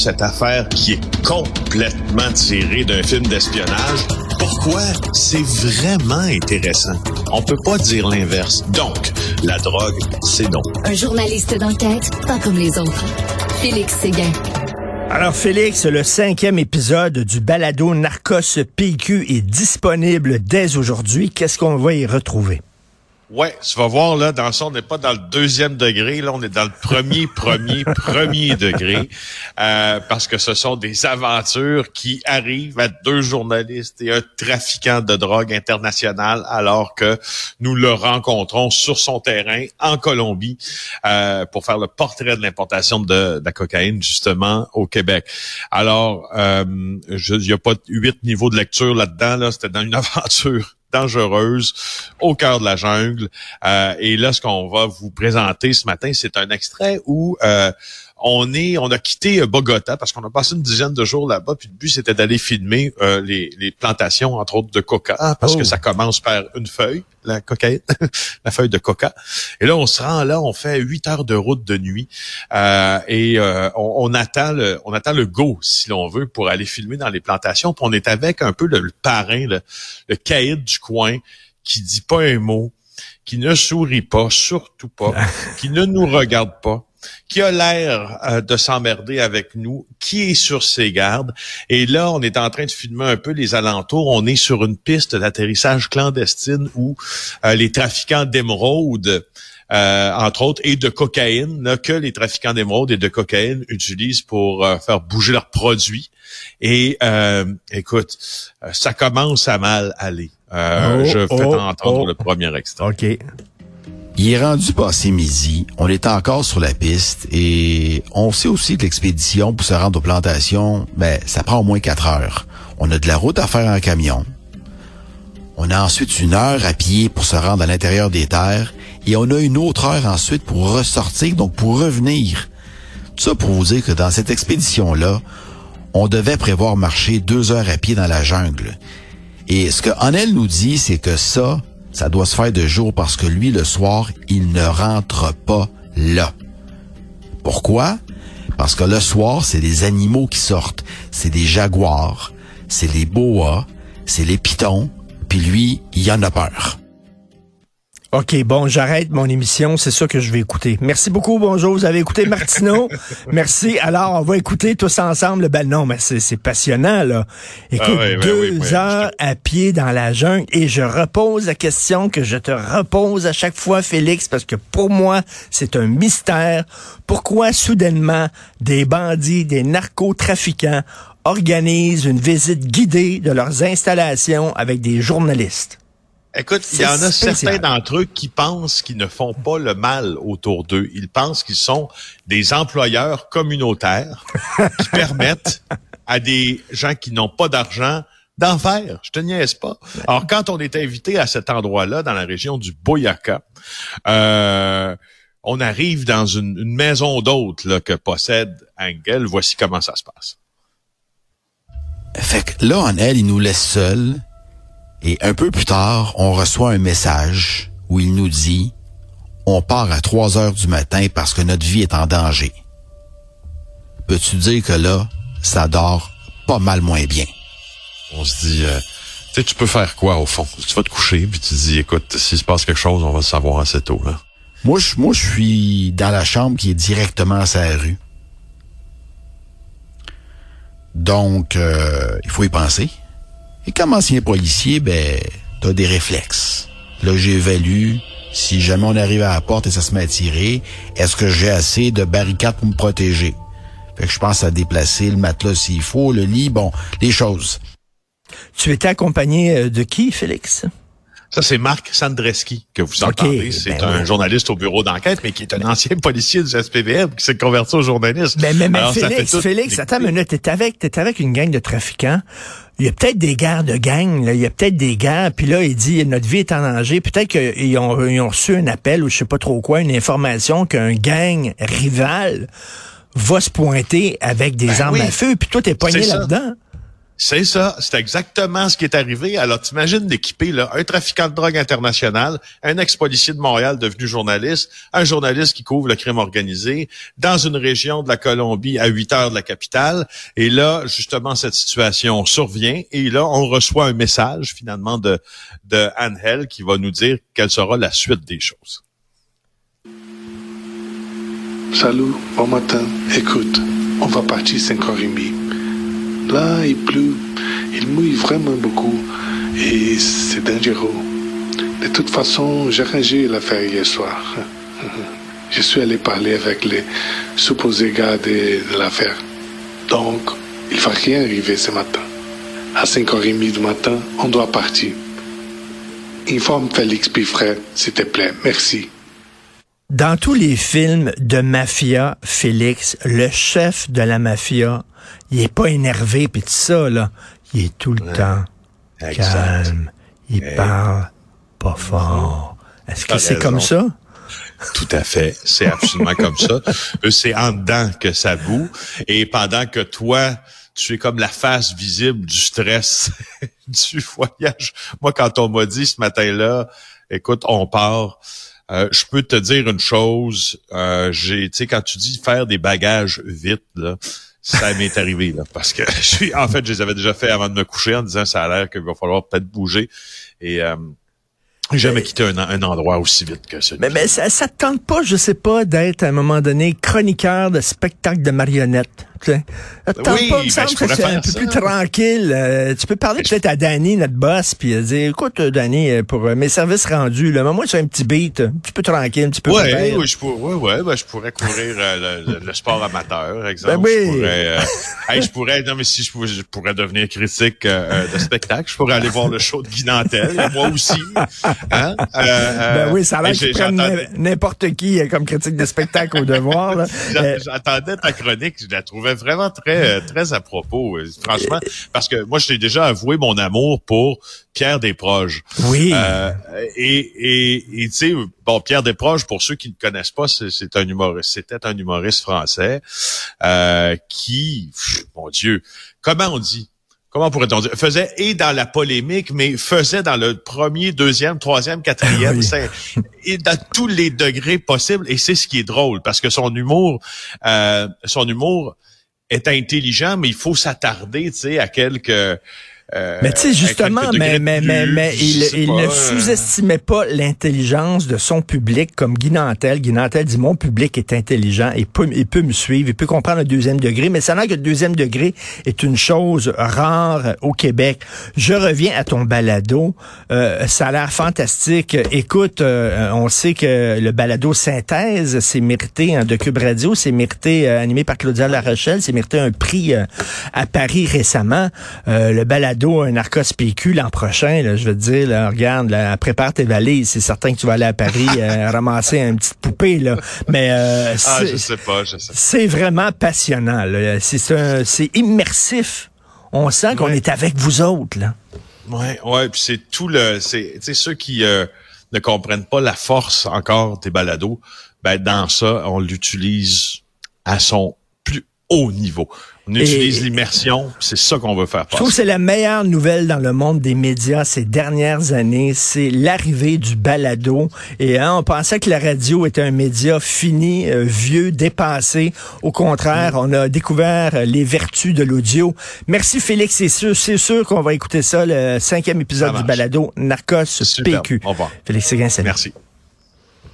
cette affaire qui est complètement tirée d'un film d'espionnage. Pourquoi? C'est vraiment intéressant? On peut pas dire l'inverse. Donc, la drogue, c'est non. Un journaliste d'enquête, pas comme les autres. Félix Séguin. Alors Félix, le cinquième épisode du balado Narcos PQ est disponible dès aujourd'hui. Qu'est-ce qu'on va y retrouver? Ouais, tu vas voir, là, dans ça, on n'est pas dans le deuxième degré, là, on est dans le premier, premier, premier degré, euh, parce que ce sont des aventures qui arrivent à deux journalistes et un trafiquant de drogue international, alors que nous le rencontrons sur son terrain en Colombie euh, pour faire le portrait de l'importation de, la cocaïne, justement, au Québec. Alors, euh, il n'y a pas huit niveaux de lecture là-dedans, là, c'était dans une aventure dangereuse au cœur de la jungle. Euh, et là, ce qu'on va vous présenter ce matin, c'est un extrait où euh, on est, on a quitté Bogota parce qu'on a passé une dizaine de jours là-bas. Puis le but c'était d'aller filmer euh, les, les, plantations, entre autres de coca, parce que ça commence par une feuille, la cocaïne, la feuille de coca. Et là, on se rend là, on fait huit heures de route de nuit euh, et euh, on, attend le, on attend le go si l'on veut pour aller filmer dans les plantations. Puis on est avec un peu le, parrain, le, le caïd du coin, qui dit pas un mot, qui ne sourit pas, surtout pas, qui ne nous regarde pas qui a l'air euh, de s'emmerder avec nous, qui est sur ses gardes. Et là, on est en train de filmer un peu les alentours. On est sur une piste d'atterrissage clandestine où euh, les trafiquants d'émeraude, euh, entre autres, et de cocaïne, que les trafiquants d'émeraude et de cocaïne utilisent pour faire bouger leurs produits. Et écoute, ça commence à mal aller. Oh, je vais oh, entendre oh. le premier extrait. OK. Il est rendu passé midi, on est encore sur la piste et on sait aussi que l'expédition pour se rendre aux plantations, ben, ça prend au moins quatre heures. On a de la route à faire en camion. On a ensuite une heure à pied pour se rendre à l'intérieur des terres et on a une autre heure ensuite pour ressortir, donc pour revenir. Tout ça pour vous dire que dans cette expédition-là, on devait prévoir marcher deux heures à pied dans la jungle. Et ce que Anel nous dit, c'est que ça, ça doit se faire de jour parce que lui, le soir, il ne rentre pas là. Pourquoi? Parce que le soir, c'est des animaux qui sortent. C'est des jaguars, c'est les boas, c'est les pitons, puis lui, il en a peur. OK, bon, j'arrête mon émission, c'est ça que je vais écouter. Merci beaucoup, bonjour, vous avez écouté Martineau. Merci. Alors, on va écouter tous ensemble le bal. Non, mais c'est passionnant, là. Écoute, ah deux heures à pied dans la jungle et je repose la question que je te repose à chaque fois, Félix, parce que pour moi, c'est un mystère. Pourquoi soudainement des bandits, des narcotrafiquants organisent une visite guidée de leurs installations avec des journalistes? Écoute, il y en a certains d'entre eux qui pensent qu'ils ne font pas le mal autour d'eux. Ils pensent qu'ils sont des employeurs communautaires qui permettent à des gens qui n'ont pas d'argent d'en faire. Je te niaise pas. Alors, quand on est invité à cet endroit-là, dans la région du Boyaka, euh, on arrive dans une, maison d'hôte que possède Engel. Voici comment ça se passe. Fait que là, en elle, il nous laisse seuls et un peu plus tard, on reçoit un message où il nous dit On part à 3 heures du matin parce que notre vie est en danger. Peux-tu dire que là, ça dort pas mal moins bien? On se dit euh, tu sais, tu peux faire quoi au fond? Tu vas te coucher puis tu te dis écoute, s'il se passe quelque chose, on va le savoir assez tôt. Là. Moi, je, moi, je suis dans la chambre qui est directement à sa rue. Donc, euh, il faut y penser. Et comme ancien policier, ben, t'as des réflexes. Là, j'évalue si jamais on arrive à la porte et ça se met à tirer, est-ce que j'ai assez de barricades pour me protéger? Fait que je pense à déplacer le matelas s'il faut, le lit, bon, les choses. Tu étais accompagné euh, de qui, Félix? Ça, c'est Marc Sandreski que vous entendez. C'est ben un journaliste au bureau d'enquête, mais qui est un ancien policier du SPVM qui s'est converti au journaliste. Mais, mais, mais Félix, Félix, attends une minute. T'es avec, t'es avec une gang de trafiquants. Il y a peut-être des guerres de gang, là. il y a peut-être des guerres, puis là, il dit notre vie est en danger. Peut-être qu'ils ont, ils ont reçu un appel ou je sais pas trop quoi, une information qu'un gang rival va se pointer avec des ben armes à feu, puis toi, t'es poigné là-dedans. C'est ça, c'est exactement ce qui est arrivé. Alors, t'imagines d'équiper là, un trafiquant de drogue international, un ex-policier de Montréal devenu journaliste, un journaliste qui couvre le crime organisé, dans une région de la Colombie à 8 heures de la capitale. Et là, justement, cette situation survient. Et là, on reçoit un message, finalement, de, de Angel qui va nous dire quelle sera la suite des choses. Salut, bon matin. Écoute, on va partir 5h30. Là, il pleut, il mouille vraiment beaucoup et c'est dangereux. De toute façon, j'ai rangé l'affaire hier soir. Je suis allé parler avec les supposés gars de, l'affaire. Donc, il va rien arriver ce matin. À 5h30 du matin, on doit partir. Informe Félix Piffret, s'il te plaît. Merci. Dans tous les films de mafia, Félix, le chef de la mafia, il est pas énervé puis tout ça là, il est tout le temps calme. Il parle pas fort. Est-ce que c'est comme ça? Tout à fait. C'est absolument comme ça. C'est en dedans que ça boue. Et pendant que toi, tu es comme la face visible du stress du voyage. Moi, quand on m'a dit ce matin-là, écoute, on part, euh, je peux te dire une chose. Euh, j'ai, tu sais, quand tu dis faire des bagages vite, là, ça m'est arrivé là, parce que je suis, en fait, je les avais déjà fait avant de me coucher en disant ça a l'air qu'il va falloir peut-être bouger et euh, jamais quitté un, endroit aussi vite que ça. Mais, mais ça, ça te tente pas, je sais pas, d'être à un moment donné chroniqueur de spectacle de marionnettes. Sais. oui, pas, me ben, semble que c'est un peu plus tranquille. Euh, tu peux parler peut-être à Danny, notre boss, puis euh, dire, écoute, euh, Danny, pour mes services rendus, là, moi, c'est un petit beat, un petit peu tranquille, un petit peu ouais, oui, je pourrais, ouais, ouais, ben, je pourrais courir le, le, sport amateur, exemple. Ben oui. Je pourrais, je pourrais, non, mais si je pourrais, je pourrais devenir critique de spectacle, je pourrais aller voir le show de Guy moi aussi. Hein? ben oui, ça a l'air prennent n'importe qui comme critique de spectacle au devoir. J'attendais ta chronique, je la trouvais vraiment très euh, très à propos, euh, franchement, parce que moi je t'ai déjà avoué mon amour pour Pierre Desproges. Oui. Euh, et et tu sais bon Pierre Desproges pour ceux qui ne connaissent pas c'est un humoriste c'était un humoriste français qui mon Dieu comment on dit? Comment pourrait-on dire, faisait et dans la polémique, mais faisait dans le premier, deuxième, troisième, quatrième, et dans tous les degrés possibles. Et c'est ce qui est drôle, parce que son humour, euh, son humour est intelligent, mais il faut s'attarder, tu sais, à quelques mais tu sais, justement, mais, mais, mais, mais, il, il ne euh, sous-estimait pas l'intelligence de son public comme Guy Nantel. Guy Nantel dit, mon public est intelligent, il peut, il peut me suivre, il peut comprendre le deuxième degré, mais ça n'a que le deuxième degré est une chose rare au Québec. Je reviens à ton balado. Euh, ça a l'air fantastique. Écoute, euh, on sait que le balado Synthèse s'est mérité hein, de Cube Radio, s'est mérité, animé par Claudia Larochelle, s'est mérité un prix à Paris récemment. le balado un Arcos PQ l'an prochain, là, je veux te dire, là, regarde, là, prépare tes valises. C'est certain que tu vas aller à Paris euh, ramasser une petite poupée. Là. Mais euh, ah, je sais pas, je sais. C'est vraiment passionnant. C'est immersif. On sent qu'on est avec vous autres. Là. Ouais, ouais. Puis c'est tout le, c'est, ceux qui euh, ne comprennent pas la force encore des balados. Ben dans ça, on l'utilise à son haut niveau. On utilise l'immersion, c'est ça qu'on veut faire passer. Je trouve que c'est la meilleure nouvelle dans le monde des médias ces dernières années, c'est l'arrivée du balado. Et hein, on pensait que la radio était un média fini, euh, vieux, dépassé. Au contraire, on a découvert les vertus de l'audio. Merci Félix, c'est sûr, c'est sûr qu'on va écouter ça, le cinquième épisode du balado Narcos PQ. Au revoir. Félix Séguin, Merci.